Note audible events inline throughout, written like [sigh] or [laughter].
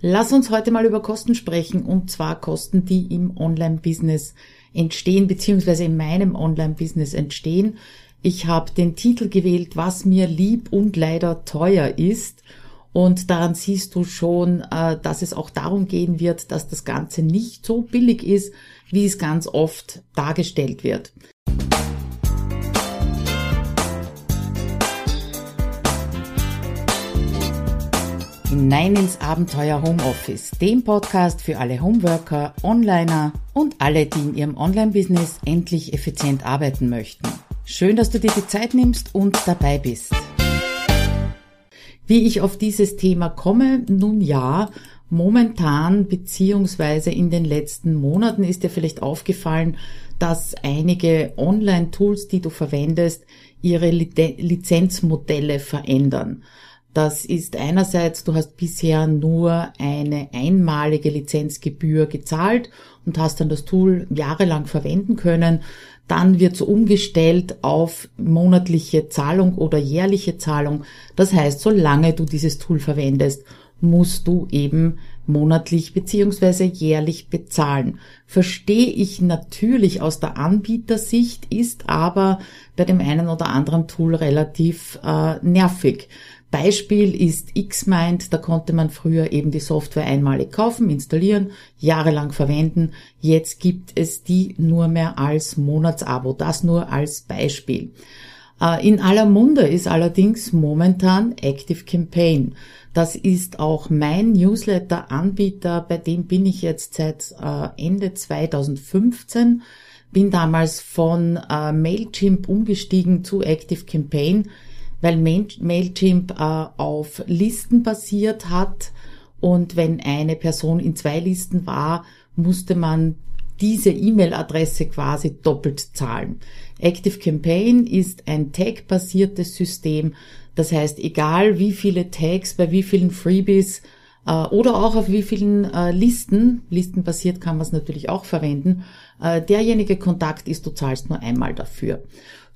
Lass uns heute mal über Kosten sprechen und zwar Kosten, die im Online-Business entstehen, beziehungsweise in meinem Online-Business entstehen. Ich habe den Titel gewählt, was mir lieb und leider teuer ist. Und daran siehst du schon, äh, dass es auch darum gehen wird, dass das Ganze nicht so billig ist, wie es ganz oft dargestellt wird. Hinein ins Abenteuer Homeoffice, dem Podcast für alle Homeworker, Onliner und alle, die in ihrem Online-Business endlich effizient arbeiten möchten. Schön, dass du dir die Zeit nimmst und dabei bist. Wie ich auf dieses Thema komme? Nun ja, momentan beziehungsweise in den letzten Monaten ist dir vielleicht aufgefallen, dass einige Online-Tools, die du verwendest, ihre Lizenzmodelle verändern. Das ist einerseits, du hast bisher nur eine einmalige Lizenzgebühr gezahlt und hast dann das Tool jahrelang verwenden können. Dann wird es umgestellt auf monatliche Zahlung oder jährliche Zahlung. Das heißt, solange du dieses Tool verwendest, musst du eben monatlich beziehungsweise jährlich bezahlen. Verstehe ich natürlich aus der Anbietersicht, ist aber bei dem einen oder anderen Tool relativ äh, nervig. Beispiel ist Xmind, da konnte man früher eben die Software einmalig kaufen, installieren, jahrelang verwenden. Jetzt gibt es die nur mehr als Monatsabo. Das nur als Beispiel. Äh, in aller Munde ist allerdings momentan Active Campaign. Das ist auch mein Newsletter-Anbieter, bei dem bin ich jetzt seit äh, Ende 2015, bin damals von äh, Mailchimp umgestiegen zu Active Campaign weil Mailchimp äh, auf Listen basiert hat und wenn eine Person in zwei Listen war, musste man diese E-Mail-Adresse quasi doppelt zahlen. Active Campaign ist ein Tag-basiertes System. Das heißt, egal wie viele Tags bei wie vielen Freebies äh, oder auch auf wie vielen äh, Listen, listenbasiert kann man es natürlich auch verwenden, äh, derjenige Kontakt ist, du zahlst nur einmal dafür.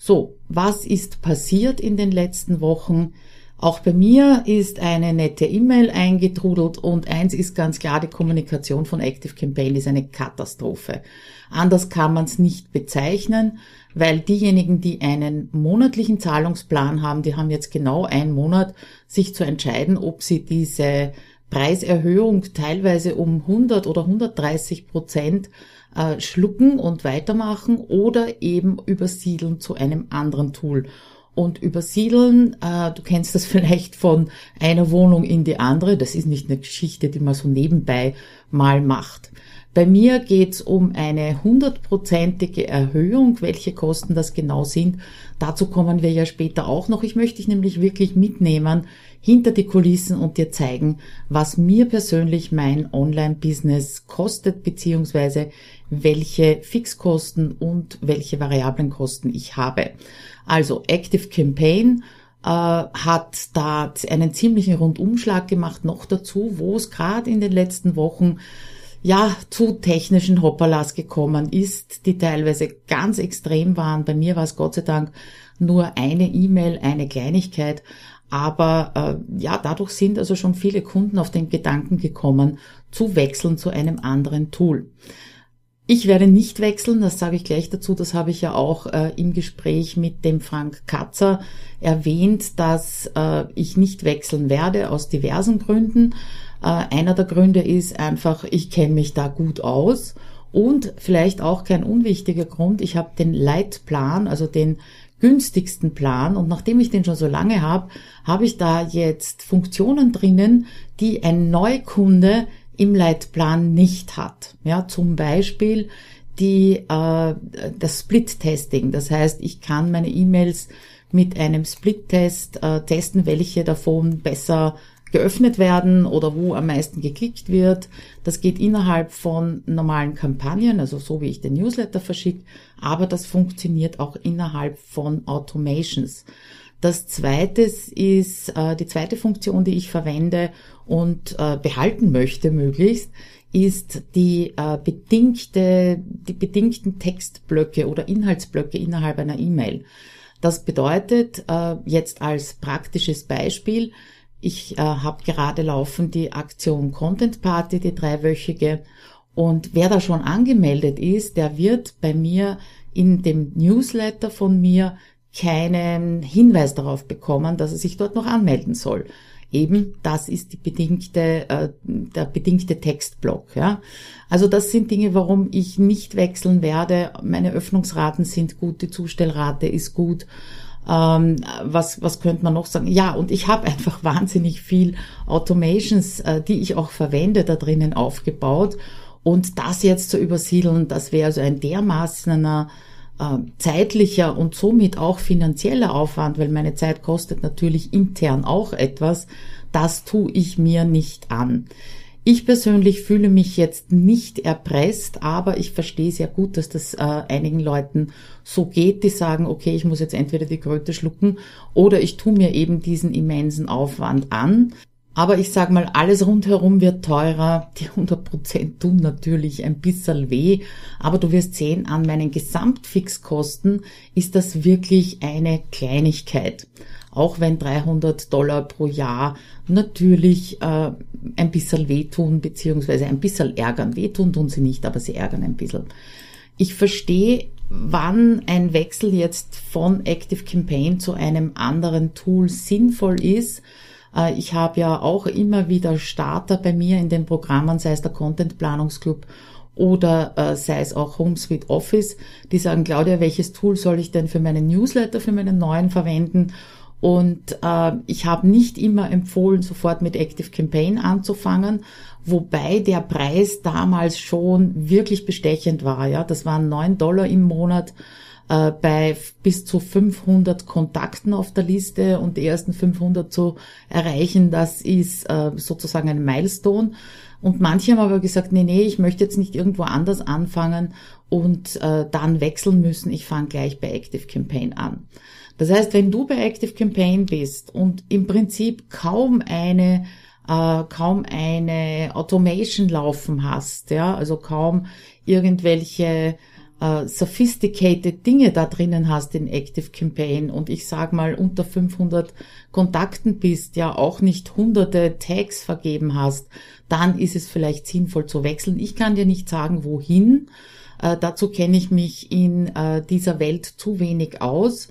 So, was ist passiert in den letzten Wochen? Auch bei mir ist eine nette E-Mail eingetrudelt und eins ist ganz klar, die Kommunikation von Active Campaign ist eine Katastrophe. Anders kann man es nicht bezeichnen, weil diejenigen, die einen monatlichen Zahlungsplan haben, die haben jetzt genau einen Monat, sich zu entscheiden, ob sie diese Preiserhöhung teilweise um 100 oder 130 Prozent äh, schlucken und weitermachen oder eben übersiedeln zu einem anderen Tool. Und übersiedeln, äh, du kennst das [laughs] vielleicht von einer Wohnung in die andere, das ist nicht eine Geschichte, die man so nebenbei mal macht. Bei mir geht's um eine hundertprozentige Erhöhung. Welche Kosten das genau sind, dazu kommen wir ja später auch noch. Ich möchte dich nämlich wirklich mitnehmen hinter die Kulissen und dir zeigen, was mir persönlich mein Online-Business kostet, beziehungsweise welche Fixkosten und welche variablen Kosten ich habe. Also Active Campaign äh, hat da einen ziemlichen Rundumschlag gemacht noch dazu, wo es gerade in den letzten Wochen ja, zu technischen Hopperlas gekommen ist, die teilweise ganz extrem waren. Bei mir war es Gott sei Dank nur eine E-Mail, eine Kleinigkeit. Aber äh, ja, dadurch sind also schon viele Kunden auf den Gedanken gekommen, zu wechseln zu einem anderen Tool. Ich werde nicht wechseln, das sage ich gleich dazu. Das habe ich ja auch äh, im Gespräch mit dem Frank Katzer erwähnt, dass äh, ich nicht wechseln werde aus diversen Gründen. Äh, einer der Gründe ist einfach, ich kenne mich da gut aus. Und vielleicht auch kein unwichtiger Grund, ich habe den Leitplan, also den günstigsten Plan. Und nachdem ich den schon so lange habe, habe ich da jetzt Funktionen drinnen, die ein Neukunde im Leitplan nicht hat. Ja, zum Beispiel die, äh, das Split-Testing. Das heißt, ich kann meine E-Mails mit einem Split-Test äh, testen, welche davon besser geöffnet werden oder wo am meisten geklickt wird. Das geht innerhalb von normalen Kampagnen, also so wie ich den Newsletter verschicke, aber das funktioniert auch innerhalb von Automations. Das zweite ist äh, die zweite Funktion, die ich verwende und äh, behalten möchte möglichst, ist die äh, bedingte, die bedingten Textblöcke oder Inhaltsblöcke innerhalb einer E-Mail. Das bedeutet äh, jetzt als praktisches Beispiel, Ich äh, habe gerade laufen die Aktion Content Party, die dreiwöchige. Und wer da schon angemeldet ist, der wird bei mir in dem Newsletter von mir keinen Hinweis darauf bekommen, dass er sich dort noch anmelden soll. Eben, das ist die bedingte, äh, der bedingte Textblock. Ja? Also das sind Dinge, warum ich nicht wechseln werde. Meine Öffnungsraten sind gut, die Zustellrate ist gut. Ähm, was, was könnte man noch sagen? Ja, und ich habe einfach [laughs] wahnsinnig viel Automations, äh, die ich auch verwende, da drinnen aufgebaut. Und das jetzt zu übersiedeln, das wäre also ein dermaßener äh, zeitlicher und somit auch finanzieller Aufwand, weil meine Zeit kostet natürlich intern auch etwas. Das tue ich mir nicht an. Ich persönlich fühle mich jetzt nicht erpresst, aber ich verstehe sehr gut, dass das äh, einigen Leuten so geht, die sagen, okay, ich muss jetzt entweder die Kröte schlucken oder ich tue mir eben diesen immensen Aufwand an. Aber ich sag mal, alles rundherum wird teurer. Die 100% tun natürlich ein bisschen weh. Aber du wirst sehen, an meinen Gesamtfixkosten ist das wirklich eine Kleinigkeit auch wenn 300 Dollar pro Jahr natürlich äh, ein bisschen wehtun, beziehungsweise ein bisschen ärgern. Wehtun tun sie nicht, aber sie ärgern ein bisschen. Ich verstehe, wann ein Wechsel jetzt von Active Campaign zu einem anderen Tool sinnvoll ist. Äh, ich habe ja auch immer wieder Starter bei mir in den Programmen, sei es der Content Planungsclub oder äh, sei es auch HomeSuite Office, die sagen, Claudia, welches Tool soll ich denn für meinen Newsletter, für meinen neuen verwenden? Und äh, ich habe nicht immer empfohlen, sofort mit Active Campaign anzufangen, wobei der Preis damals schon wirklich bestechend war. Ja, das waren neun Dollar im Monat äh, bei bis zu 500 Kontakten auf der Liste und die ersten 500 zu erreichen, das ist äh, sozusagen ein Milestone. Und manche haben aber gesagt, nee, nee, ich möchte jetzt nicht irgendwo anders anfangen und äh, dann wechseln müssen. Ich fange gleich bei Active Campaign an. Das heißt, wenn du bei Active Campaign bist und im Prinzip kaum eine äh, kaum eine Automation laufen hast, ja, also kaum irgendwelche äh, sophisticated Dinge da drinnen hast in Active Campaign und ich sag mal unter 500 Kontakten bist, ja auch nicht hunderte Tags vergeben hast, dann ist es vielleicht sinnvoll zu wechseln. Ich kann dir nicht sagen, wohin. Äh, dazu kenne ich mich in äh, dieser Welt zu wenig aus.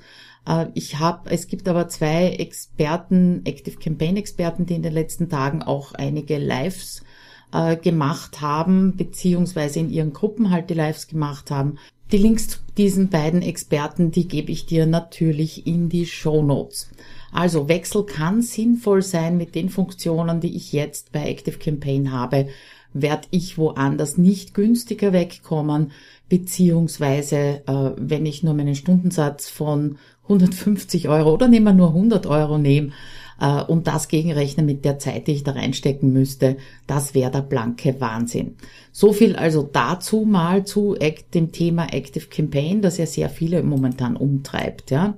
Äh, ich habe, es gibt aber zwei Experten, Active Campaign Experten, die in den letzten Tagen auch einige Lives äh, gemacht haben, beziehungsweise in ihren Gruppen halt die Lives gemacht haben. Die Links zu diesen beiden Experten, die gebe ich dir natürlich in die Show Notes. Also Wechsel kann sinnvoll sein mit den Funktionen, die ich jetzt bei Active Campaign habe, werde ich woanders nicht günstiger wegkommen, beziehungsweise äh, wenn ich nur meinen Stundensatz von 150 Euro oder nehmen wir nur 100 Euro nehmen äh, und das gegenrechnen mit der Zeit, die ich da reinstecken müsste, das wäre der blanke Wahnsinn. So viel also dazu mal zu dem Thema Active Campaign, das ja sehr viele momentan umtreibt, ja.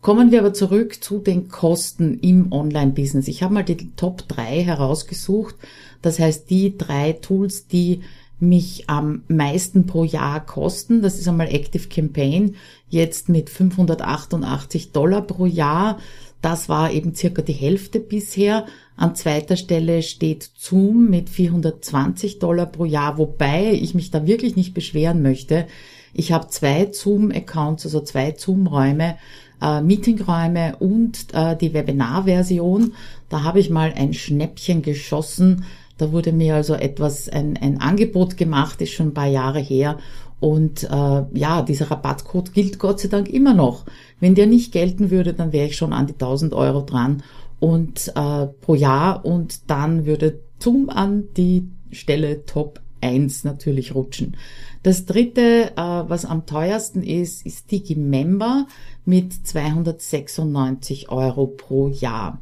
Kommen wir aber zurück zu den Kosten im Online-Business. Ich habe mal die Top 3 herausgesucht. Das heißt, die drei Tools, die mich am meisten pro Jahr kosten. Das ist einmal Active Campaign, jetzt mit 588 Dollar pro Jahr. Das war eben circa die Hälfte bisher. An zweiter Stelle steht Zoom mit 420 Dollar pro Jahr, wobei ich mich da wirklich nicht beschweren möchte. Ich habe zwei Zoom-Accounts, also zwei Zoom-Räume, äh, Meetingräume und äh, die Webinar-Version. Da habe ich mal ein Schnäppchen geschossen da wurde mir also etwas, ein, ein Angebot gemacht, ist schon ein paar Jahre her. Und äh, ja, dieser Rabattcode gilt Gott sei Dank immer noch. Wenn der nicht gelten würde, dann wäre ich schon an die 1000 Euro dran und äh, pro Jahr und dann würde Zoom an die Stelle Top 1 natürlich rutschen. Das dritte, äh, was am teuersten ist, ist DigiMember mit 296 Euro pro Jahr.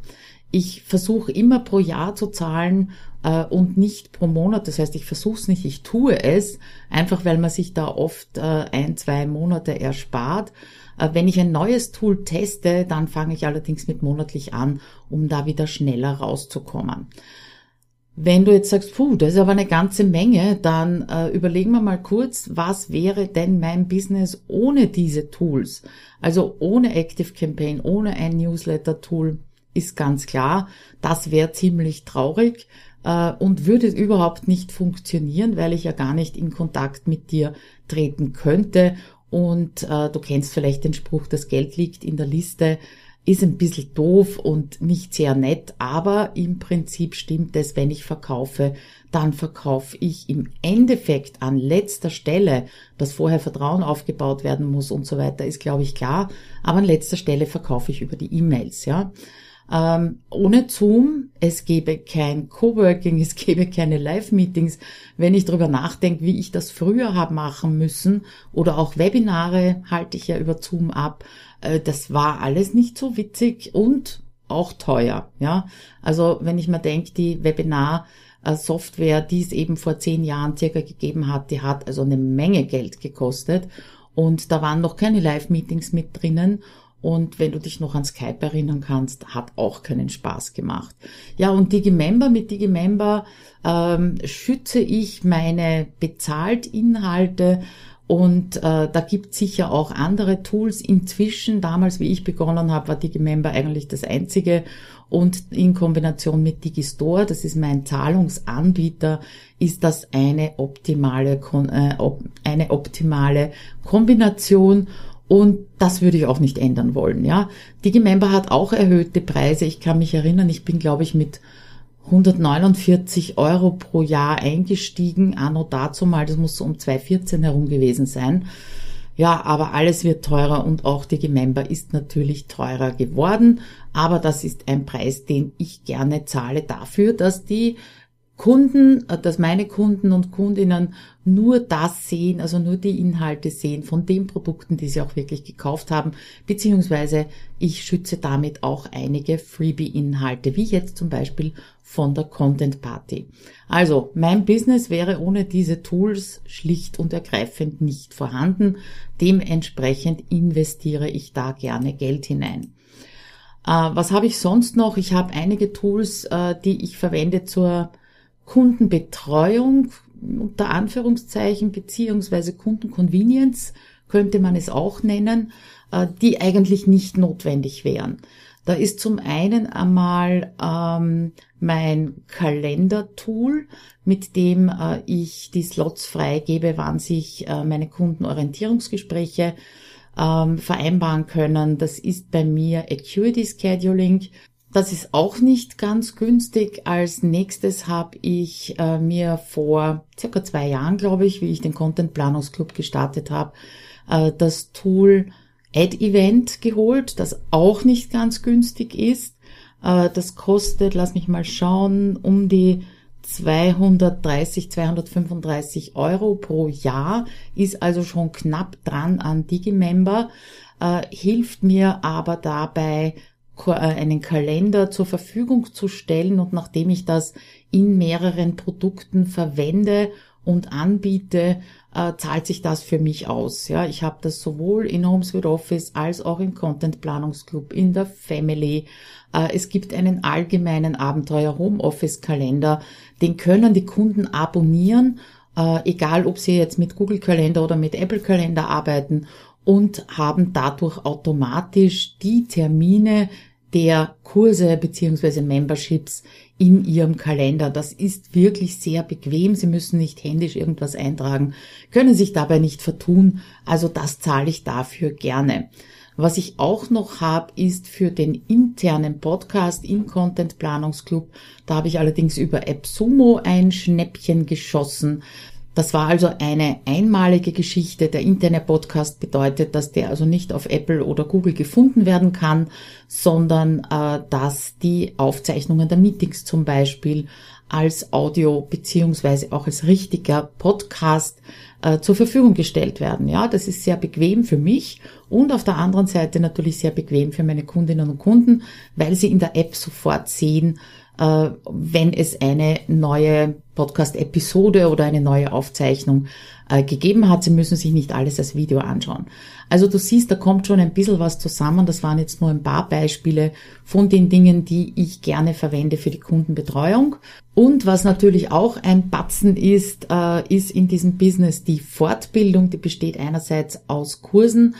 Ich versuche immer pro Jahr zu zahlen äh, und nicht pro Monat. Das heißt, ich versuche es nicht, ich tue es, einfach weil man sich da oft äh, ein, zwei Monate erspart. Äh, wenn ich ein neues Tool teste, dann fange ich allerdings mit monatlich an, um da wieder schneller rauszukommen. Wenn du jetzt sagst, puh, das ist aber eine ganze Menge, dann äh, überlegen wir mal kurz, was wäre denn mein Business ohne diese Tools? Also ohne Active Campaign, ohne ein Newsletter-Tool ist ganz klar. Das wäre ziemlich traurig äh, und würde überhaupt nicht funktionieren, weil ich ja gar nicht in Kontakt mit dir treten könnte. Und äh, du kennst vielleicht den Spruch, das Geld liegt in der Liste ist ein bisschen doof und nicht sehr nett, aber im Prinzip stimmt es, wenn ich verkaufe, dann verkaufe ich im Endeffekt an letzter Stelle, dass vorher Vertrauen aufgebaut werden muss und so weiter, ist glaube ich klar, aber an letzter Stelle verkaufe ich über die E-Mails, ja. Ähm, ohne Zoom, es gäbe kein Coworking, es gäbe keine Live-Meetings. Wenn ich darüber nachdenke, wie ich das früher habe machen müssen oder auch Webinare halte ich ja über Zoom ab, äh, das war alles nicht so witzig und auch teuer. Ja, also wenn ich mir denke, die Webinar Software, die es eben vor zehn Jahren circa gegeben hat, die hat also eine Menge Geld gekostet und da waren noch keine Live-Meetings mit drinnen und wenn du dich noch an Skype erinnern kannst, hat auch keinen Spaß gemacht. Ja, und Digimember, mit Digimember ähm, schütze ich meine bezahlt Inhalte und äh, da gibt sicher auch andere Tools. Inzwischen, damals wie ich begonnen habe, war Digimember eigentlich das einzige. Und in Kombination mit Digistore, das ist mein Zahlungsanbieter, ist das eine optimale, äh, eine optimale Kombination. Und das würde ich auch nicht ändern wollen, ja. Digimember hat auch erhöhte Preise. Ich kann mich erinnern, ich bin, glaube ich, mit 149 Euro pro Jahr eingestiegen, anno dazu mal, das muss so um 2014 herum gewesen sein. Ja, aber alles wird teurer und auch Digimember ist natürlich teurer geworden, aber das ist ein Preis, den ich gerne zahle dafür, dass die Kunden, äh, dass meine Kunden und Kundinnen nur das sehen, also nur die Inhalte sehen von den Produkten, die sie auch wirklich gekauft haben, beziehungsweise ich schütze damit auch einige Freebie-Inhalte, wie jetzt zum Beispiel von der Content Party. Also, mein Business wäre ohne diese Tools schlicht und ergreifend nicht vorhanden. Dementsprechend investiere ich da gerne Geld hinein. Äh, was habe ich sonst noch? Ich habe einige Tools, äh, die ich verwende zur Kundenbetreuung unter Anführungszeichen beziehungsweise Kundenconvenience könnte man es auch nennen, äh, die eigentlich nicht notwendig wären. Da ist zum einen einmal ähm, mein Kalender-Tool, mit dem äh, ich die Slots freigebe, wann sich äh, meine Kunden Orientierungsgespräche ähm, vereinbaren können. Das ist bei mir Acuity Scheduling. Das ist auch nicht ganz günstig. Als nächstes habe ich äh, mir vor circa zwei Jahren, glaube ich, wie ich den Content Planungsclub gestartet habe, äh, das Tool Ad-Event geholt, das auch nicht ganz günstig ist. Äh, das kostet, lass mich mal schauen, um die 230, 235 Euro pro Jahr, ist also schon knapp dran an Digimember, äh, hilft mir aber dabei, einen Kalender zur Verfügung zu stellen und nachdem ich das in mehreren Produkten verwende und anbiete, äh, zahlt sich das für mich aus. Ja, ich habe das sowohl in HomeSuite Office als auch im Content Planungsclub, in der Family. Äh, es gibt einen allgemeinen Abenteuer Homeoffice Kalender, den können die Kunden abonnieren, äh, egal ob sie jetzt mit Google Kalender oder mit Apple Kalender arbeiten und haben dadurch automatisch die Termine der Kurse beziehungsweise Memberships in Ihrem Kalender. Das ist wirklich sehr bequem. Sie müssen nicht händisch irgendwas eintragen, können sich dabei nicht vertun. Also das zahle ich dafür gerne. Was ich auch noch habe, ist für den internen Podcast im Content Planungsclub. Da habe ich allerdings über AppSumo ein Schnäppchen geschossen. Das war also eine einmalige Geschichte. Der interne Podcast bedeutet, dass der also nicht auf Apple oder Google gefunden werden kann, sondern äh, dass die Aufzeichnungen der Meetings zum Beispiel als Audio beziehungsweise auch als richtiger Podcast äh, zur Verfügung gestellt werden. Ja, das ist sehr bequem für mich und auf der anderen Seite natürlich sehr bequem für meine Kundinnen und Kunden, weil sie in der App sofort sehen, äh, wenn es eine neue Podcast-Episode oder eine neue Aufzeichnung äh, gegeben hat. Sie müssen sich nicht alles als Video anschauen. Also du siehst, da kommt schon ein bisschen was zusammen. Das waren jetzt nur ein paar Beispiele von den Dingen, die ich gerne verwende für die Kundenbetreuung. Und was natürlich auch ein Batzen ist, äh, ist in diesem Business die Fortbildung. Die besteht einerseits aus Kursen,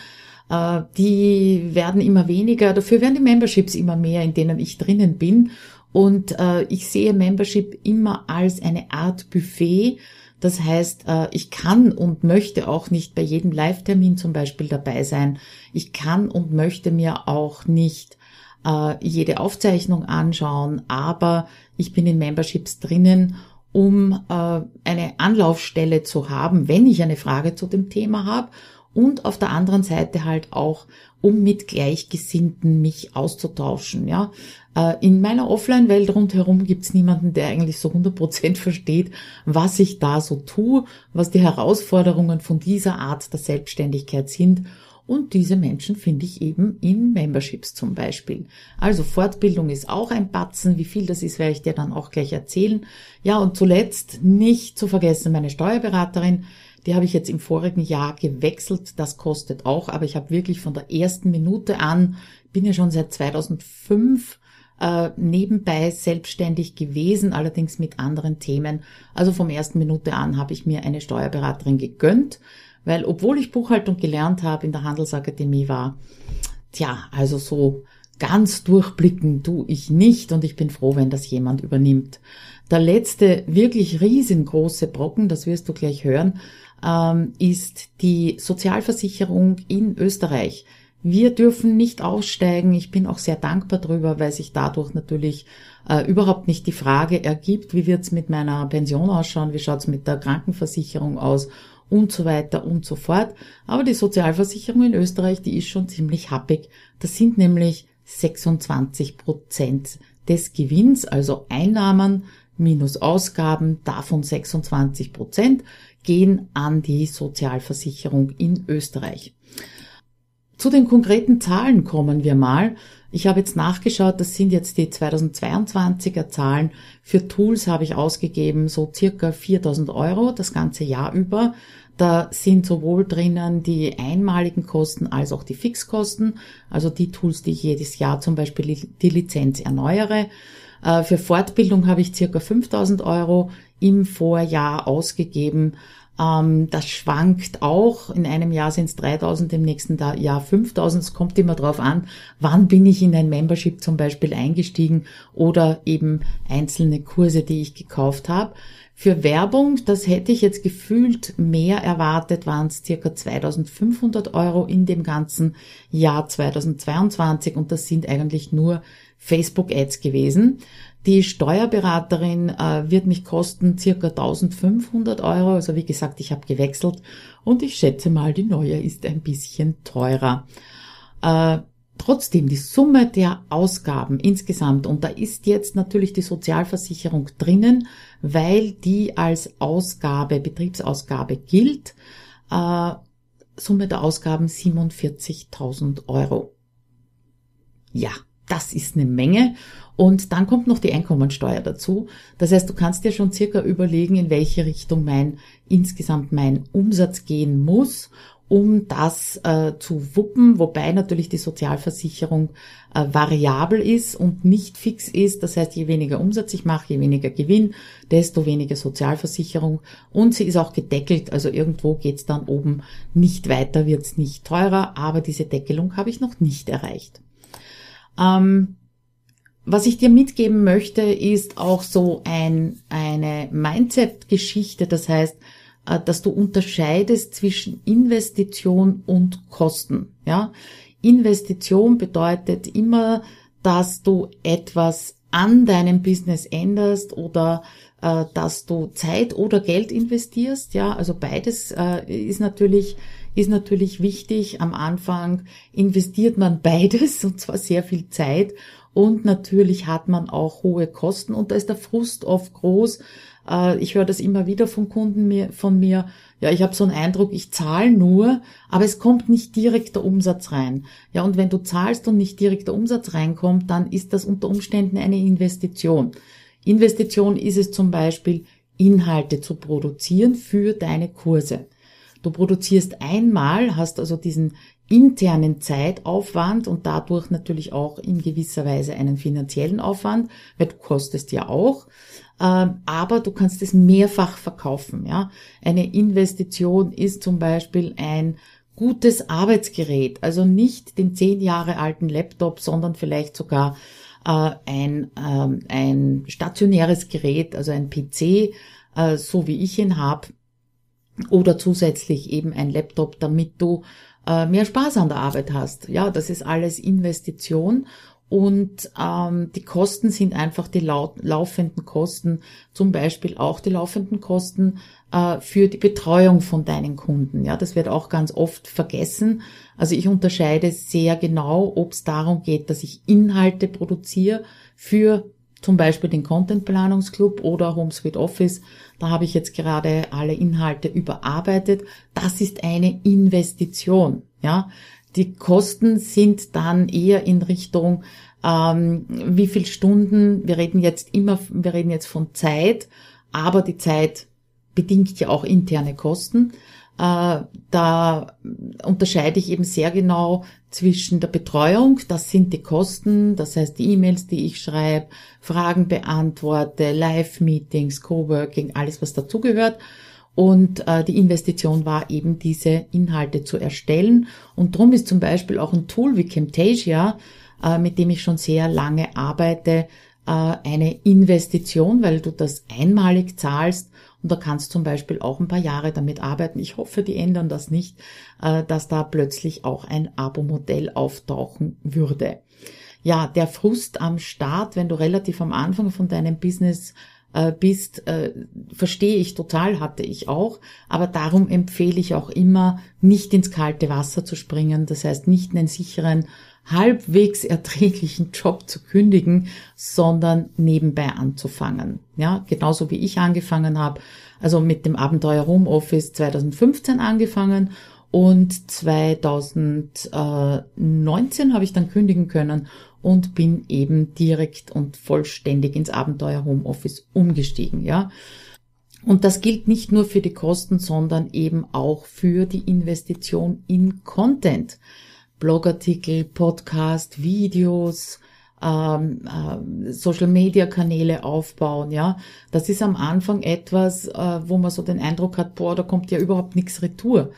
Äh, die werden immer weniger, dafür werden die Memberships immer mehr, in denen ich drinnen bin. Und äh, ich sehe Membership immer als eine Art Buffet. Das heißt, äh, ich kann und möchte auch nicht bei jedem Live-Termin zum Beispiel dabei sein. Ich kann und möchte mir auch nicht äh, jede Aufzeichnung anschauen, aber ich bin in Memberships drinnen, um äh, eine Anlaufstelle zu haben, wenn ich eine Frage zu dem Thema habe und auf der anderen Seite halt auch, um mit Gleichgesinnten mich auszutauschen. Ja, äh, in meiner Offline-Welt rundherum gibt's niemanden, der eigentlich so 100% [laughs] versteht, was ich da so tue, was die Herausforderungen von dieser Art der Selbstständigkeit sind. Und diese Menschen finde ich eben in Memberships zum Beispiel. Also Fortbildung ist auch ein Batzen. Wie viel das ist, werde ich dir dann auch gleich erzählen. Ja, und zuletzt nicht zu vergessen meine Steuerberaterin. Die habe ich jetzt im vorigen Jahr gewechselt. Das kostet auch, aber ich habe wirklich von der ersten Minute an, bin ja schon seit 2005 äh, nebenbei selbstständig gewesen, allerdings mit anderen Themen. Also vom ersten Minute an habe ich mir eine Steuerberaterin gegönnt, weil obwohl ich Buchhaltung gelernt habe, in der Handelsakademie war, tja, also so ganz durchblicken tue ich nicht und ich bin froh, wenn das jemand übernimmt. Der letzte wirklich riesengroße Brocken, das wirst du gleich hören, ähm, ist die Sozialversicherung in Österreich. Wir dürfen nicht aussteigen. Ich bin auch sehr dankbar darüber, weil sich dadurch natürlich äh, überhaupt nicht die Frage ergibt, wie wird's mit meiner Pension ausschauen, wie schaut's mit der Krankenversicherung aus und so weiter und so fort. Aber die Sozialversicherung in Österreich, die ist schon ziemlich happig. Das sind nämlich 26 Prozent des Gewinns, also Einnahmen minus Ausgaben, davon 26 Prozent gehen an die Sozialversicherung in Österreich. Zu den konkreten Zahlen kommen wir mal. Ich habe jetzt nachgeschaut, das sind jetzt die 2022er Zahlen. Für Tools habe ich ausgegeben so circa 4000 Euro das ganze Jahr über. Da sind sowohl drinnen die einmaligen Kosten als auch die Fixkosten, also die Tools, die ich jedes Jahr zum Beispiel die Lizenz erneuere. Äh, für Fortbildung habe ich circa 5000 Euro im Vorjahr ausgegeben. Ähm, das schwankt auch. In einem Jahr sind es 3000, im nächsten Jahr 5000. Es kommt immer darauf an, wann bin ich in ein Membership zum Beispiel eingestiegen oder eben einzelne Kurse, die ich gekauft habe. Für Werbung, das hätte ich jetzt gefühlt mehr erwartet, waren es circa 2500 Euro in dem ganzen Jahr 2022 und das sind eigentlich nur Facebook-Ads gewesen. Die Steuerberaterin äh, wird mich kosten circa 1500 Euro. Also wie gesagt, ich habe gewechselt und ich schätze mal, die neue ist ein bisschen teurer. Äh, trotzdem die Summe der Ausgaben insgesamt, und da ist jetzt natürlich die Sozialversicherung drinnen, weil die als Ausgabe, Betriebsausgabe gilt, äh, Summe der Ausgaben 47.000 Euro. Ja, das ist eine Menge. Und dann kommt noch die Einkommensteuer dazu. Das heißt, du kannst dir schon circa überlegen, in welche Richtung mein insgesamt mein Umsatz gehen muss, um das äh, zu wuppen, wobei natürlich die Sozialversicherung äh, variabel ist und nicht fix ist. Das heißt, je weniger Umsatz ich mache, je weniger Gewinn, desto weniger Sozialversicherung. Und sie ist auch gedeckelt, also irgendwo geht's dann oben nicht weiter, wird's nicht teurer, aber diese Deckelung habe ich noch nicht erreicht. Ähm, was ich dir mitgeben möchte, ist auch so ein, eine Mindset-Geschichte. Das heißt, äh, dass du unterscheidest zwischen Investition und Kosten. Ja, Investition bedeutet immer, dass du etwas an deinem Business änderst oder äh, dass du Zeit oder Geld investierst. Ja, also beides äh, ist natürlich ist natürlich wichtig. Am Anfang investiert man [laughs] beides und zwar sehr viel Zeit und natürlich hat man auch hohe Kosten und da ist der Frust oft groß. Äh, ich höre das immer wieder von Kunden von mir. Ja, ich habe so einen Eindruck, ich zahle nur, aber es kommt nicht direkt der Umsatz rein. Ja, und wenn du zahlst und nicht direkt der Umsatz reinkommt, dann ist das unter Umständen eine Investition. Investition ist es zum Beispiel, Inhalte zu produzieren für deine Kurse. Du produzierst einmal, hast also diesen internen Zeitaufwand und dadurch natürlich auch in gewisser Weise einen finanziellen Aufwand, weil du kostest ja auch, ähm, aber du kannst es mehrfach verkaufen. Ja, eine Investition ist zum Beispiel ein gutes Arbeitsgerät, also nicht den zehn Jahre alten Laptop, sondern vielleicht sogar äh, ein, ähm, ein stationäres Gerät, also ein PC, äh, so wie ich ihn habe, oder zusätzlich eben ein Laptop, damit du äh, mehr Spaß an der Arbeit hast. Ja, das ist alles Investition und ähm, die Kosten sind einfach die lau laufenden Kosten, zum Beispiel auch die laufenden Kosten äh, für die Betreuung von deinen Kunden. Ja, das wird auch ganz oft vergessen. Also ich unterscheide sehr genau, ob es darum geht, dass ich Inhalte produziere für zum Beispiel den Content Planungsclub oder HomeSuite Office. Da habe ich jetzt gerade alle Inhalte überarbeitet. Das ist eine Investition. Ja, die Kosten sind dann eher in Richtung, ähm, wie viel Stunden. Wir reden jetzt immer, wir reden jetzt von Zeit, aber die Zeit bedingt ja auch interne Kosten. Äh, da unterscheide ich eben sehr genau zwischen der Betreuung, das sind die Kosten, das heißt die E-Mails, die ich schreibe, Fragen beantworte, Live-Meetings, Coworking, alles was dazugehört und äh, die Investition war eben diese Inhalte zu erstellen. Und darum ist zum Beispiel auch ein Tool wie Camtasia, äh, mit dem ich schon sehr lange arbeite, äh, eine Investition, weil du das einmalig zahlst und da kannst zum Beispiel auch ein paar Jahre damit arbeiten. Ich hoffe, die ändern das nicht, äh, dass da plötzlich auch ein Abo-Modell auftauchen würde. Ja, der Frust am Start, wenn du relativ am Anfang von deinem Business äh, bist, äh, verstehe ich total, hatte ich auch. Aber darum empfehle ich auch immer, nicht ins kalte Wasser zu springen. Das heißt, nicht einen sicheren, halbwegs erträglichen Job zu kündigen, sondern nebenbei anzufangen. Ja, genauso wie ich angefangen habe. Also mit dem Abenteuer Homeoffice 2015 angefangen und 2019 habe ich dann kündigen können und bin eben direkt und vollständig ins Abenteuer Homeoffice umgestiegen, ja. Und das gilt nicht nur für die Kosten, sondern eben auch für die Investition in Content. Blogartikel, Podcast, Videos, ähm, äh, Social Media Kanäle aufbauen, ja. Das ist am Anfang etwas, äh, wo man so den Eindruck hat, boah, da kommt ja überhaupt nichts retour.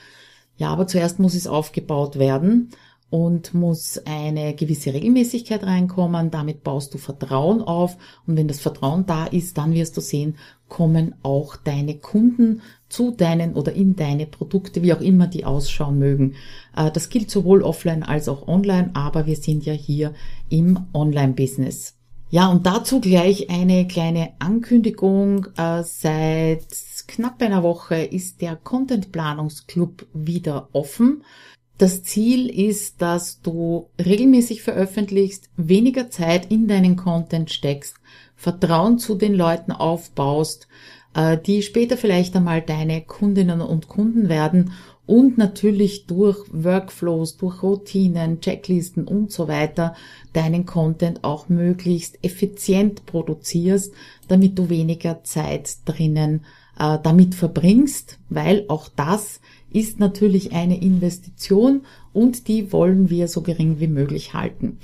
Ja, aber zuerst muss es aufgebaut werden und muss eine gewisse Regelmäßigkeit reinkommen. Damit baust du Vertrauen auf. Und wenn das Vertrauen da ist, dann wirst du sehen, kommen auch deine Kunden zu deinen oder in deine Produkte, wie auch immer die ausschauen mögen. Äh, das gilt sowohl offline als auch online, aber wir sind ja hier im Online-Business. Ja, und dazu gleich eine kleine Ankündigung. Äh, seit knapp einer Woche ist der Content Planungsclub wieder offen. Das Ziel ist, dass du regelmäßig veröffentlichst, weniger Zeit in deinen Content steckst, Vertrauen zu den Leuten aufbaust, die später vielleicht einmal deine Kundinnen und Kunden werden und natürlich durch Workflows, durch Routinen, Checklisten und so weiter deinen Content auch möglichst effizient produzierst, damit du weniger Zeit drinnen äh, damit verbringst, weil auch das ist natürlich eine Investition und die wollen wir so gering wie möglich halten.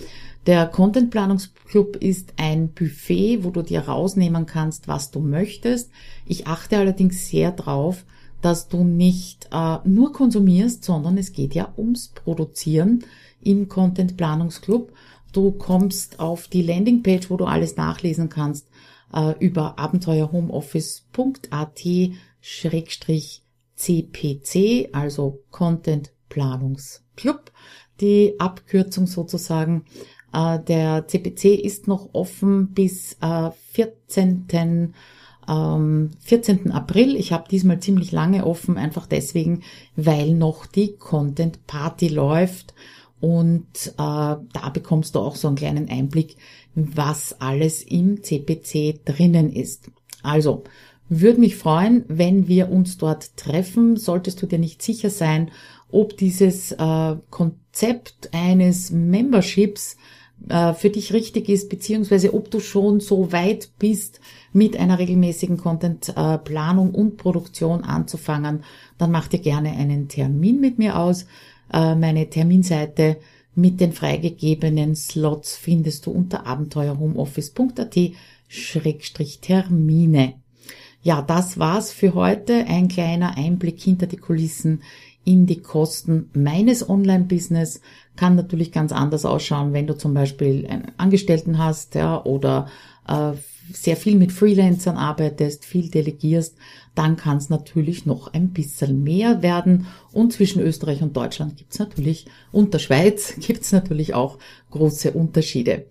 Der Content Planungsclub ist ein Buffet, wo du dir rausnehmen kannst, was du möchtest. Ich achte allerdings sehr drauf, dass du nicht äh, nur konsumierst, sondern es geht ja ums Produzieren im Content Planungsclub. Du kommst auf die Landingpage, wo du alles nachlesen kannst, äh, über abenteuerhomeoffice.at CPC, also Content Planungsclub, die Abkürzung sozusagen. Äh, der CPC ist noch offen bis 14. Äh, 14. Ähm, April. Ich habe diesmal ziemlich lange offen, einfach deswegen, weil noch die Content Party läuft und äh, da bekommst du auch so einen kleinen Einblick, was alles im CPC drinnen ist. Also würde mich freuen, wenn wir uns dort treffen. Solltest du dir nicht sicher sein, ob dieses äh, Konzept eines Memberships äh, für dich richtig ist, beziehungsweise ob du schon so weit bist, mit einer regelmäßigen Content-Planung äh, und Produktion anzufangen, dann mach dir gerne einen Termin mit mir aus. Äh, meine Terminseite mit den freigegebenen Slots findest du unter abenteuerhomeoffice.at-termine. Ja, das war's für heute. Ein kleiner Einblick hinter die Kulissen in die Kosten meines Online-Business. Kann natürlich ganz anders ausschauen, wenn du zum Beispiel einen Angestellten hast, ja, oder äh, sehr viel mit Freelancern arbeitest, viel delegierst, dann kann es natürlich noch ein bisschen mehr werden. Und zwischen Österreich und Deutschland gibt es natürlich, und der Schweiz [laughs] gibt es natürlich auch große Unterschiede.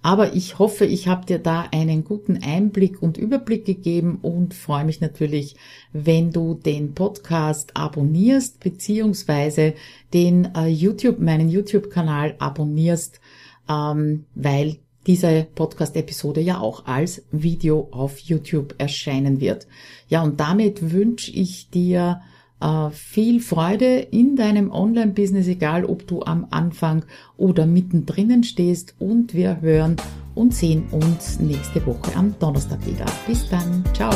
Aber ich hoffe, ich habe dir da einen guten Einblick und Überblick gegeben und freue mich natürlich, wenn du den Podcast abonnierst beziehungsweise den äh, YouTube, meinen YouTube-Kanal abonnierst, ähm, weil diese Podcast-Episode ja auch als Video auf YouTube erscheinen wird. Ja, und damit wünsche ich dir äh, viel Freude in deinem Online-Business, egal ob du am Anfang oder mittendrin stehst. Und wir hören und sehen uns nächste Woche am Donnerstag wieder. Bis dann. Ciao.